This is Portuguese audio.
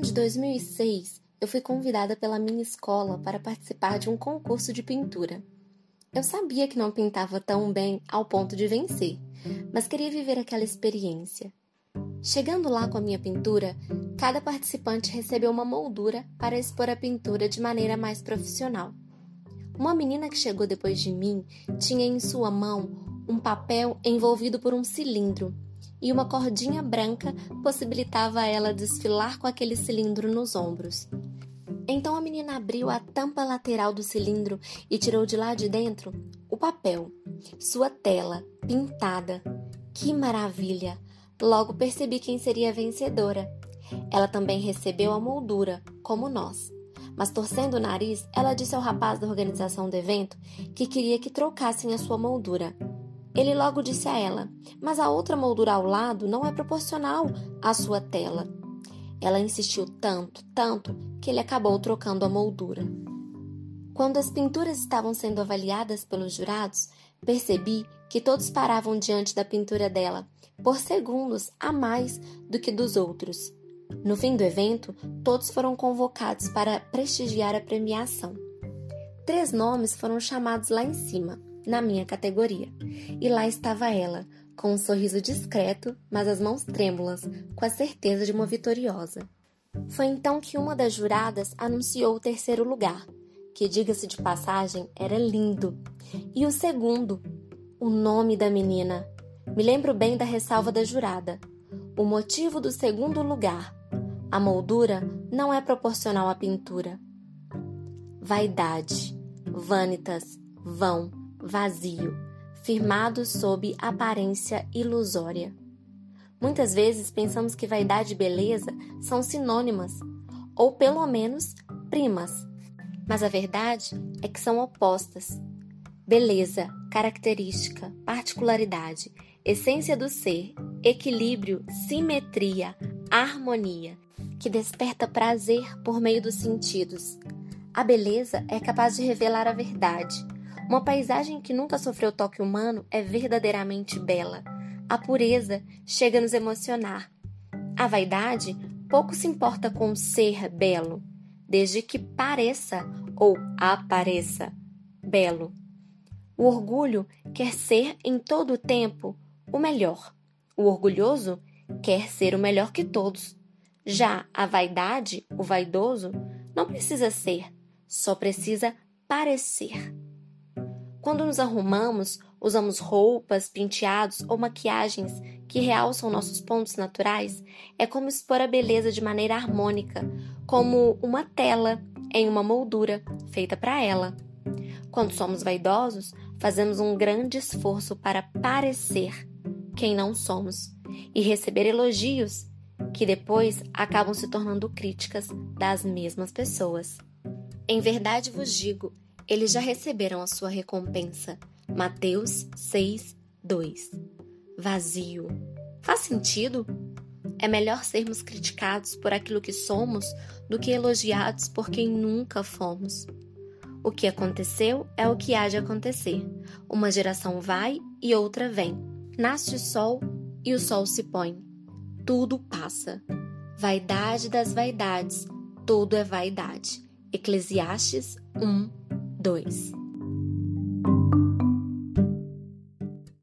ano de 2006, eu fui convidada pela minha escola para participar de um concurso de pintura. Eu sabia que não pintava tão bem ao ponto de vencer, mas queria viver aquela experiência. Chegando lá com a minha pintura, cada participante recebeu uma moldura para expor a pintura de maneira mais profissional. Uma menina que chegou depois de mim tinha em sua mão um papel envolvido por um cilindro e uma cordinha branca possibilitava a ela desfilar com aquele cilindro nos ombros. Então a menina abriu a tampa lateral do cilindro e tirou de lá de dentro o papel, sua tela, pintada. Que maravilha! Logo percebi quem seria a vencedora. Ela também recebeu a moldura, como nós. Mas torcendo o nariz, ela disse ao rapaz da organização do evento que queria que trocassem a sua moldura ele logo disse a ela: Mas a outra moldura ao lado não é proporcional à sua tela. Ela insistiu tanto, tanto, que ele acabou trocando a moldura. Quando as pinturas estavam sendo avaliadas pelos jurados, percebi que todos paravam diante da pintura dela por segundos a mais do que dos outros. No fim do evento, todos foram convocados para prestigiar a premiação. Três nomes foram chamados lá em cima na minha categoria. E lá estava ela, com um sorriso discreto, mas as mãos trêmulas, com a certeza de uma vitoriosa. Foi então que uma das juradas anunciou o terceiro lugar, que, diga-se de passagem, era lindo. E o segundo, o nome da menina. Me lembro bem da ressalva da jurada. O motivo do segundo lugar. A moldura não é proporcional à pintura. Vaidade, vanitas, vão, vazio, firmado sob aparência ilusória. Muitas vezes pensamos que vaidade e beleza são sinônimas, ou pelo menos primas, mas a verdade é que são opostas. Beleza, característica, particularidade, essência do ser, equilíbrio, simetria, harmonia, que desperta prazer por meio dos sentidos. A beleza é capaz de revelar a verdade, uma paisagem que nunca sofreu toque humano é verdadeiramente bela. A pureza chega a nos emocionar. A vaidade pouco se importa com ser belo, desde que pareça ou apareça belo. O orgulho quer ser em todo o tempo o melhor. O orgulhoso quer ser o melhor que todos. Já a vaidade, o vaidoso, não precisa ser, só precisa parecer. Quando nos arrumamos, usamos roupas, penteados ou maquiagens que realçam nossos pontos naturais, é como expor a beleza de maneira harmônica, como uma tela em uma moldura feita para ela. Quando somos vaidosos, fazemos um grande esforço para parecer quem não somos e receber elogios que depois acabam se tornando críticas das mesmas pessoas. Em verdade vos digo, eles já receberam a sua recompensa. Mateus 6, 2. Vazio. Faz sentido? É melhor sermos criticados por aquilo que somos do que elogiados por quem nunca fomos. O que aconteceu é o que há de acontecer. Uma geração vai e outra vem. Nasce o sol e o sol se põe. Tudo passa. Vaidade das vaidades, tudo é vaidade. Eclesiastes 1, 2.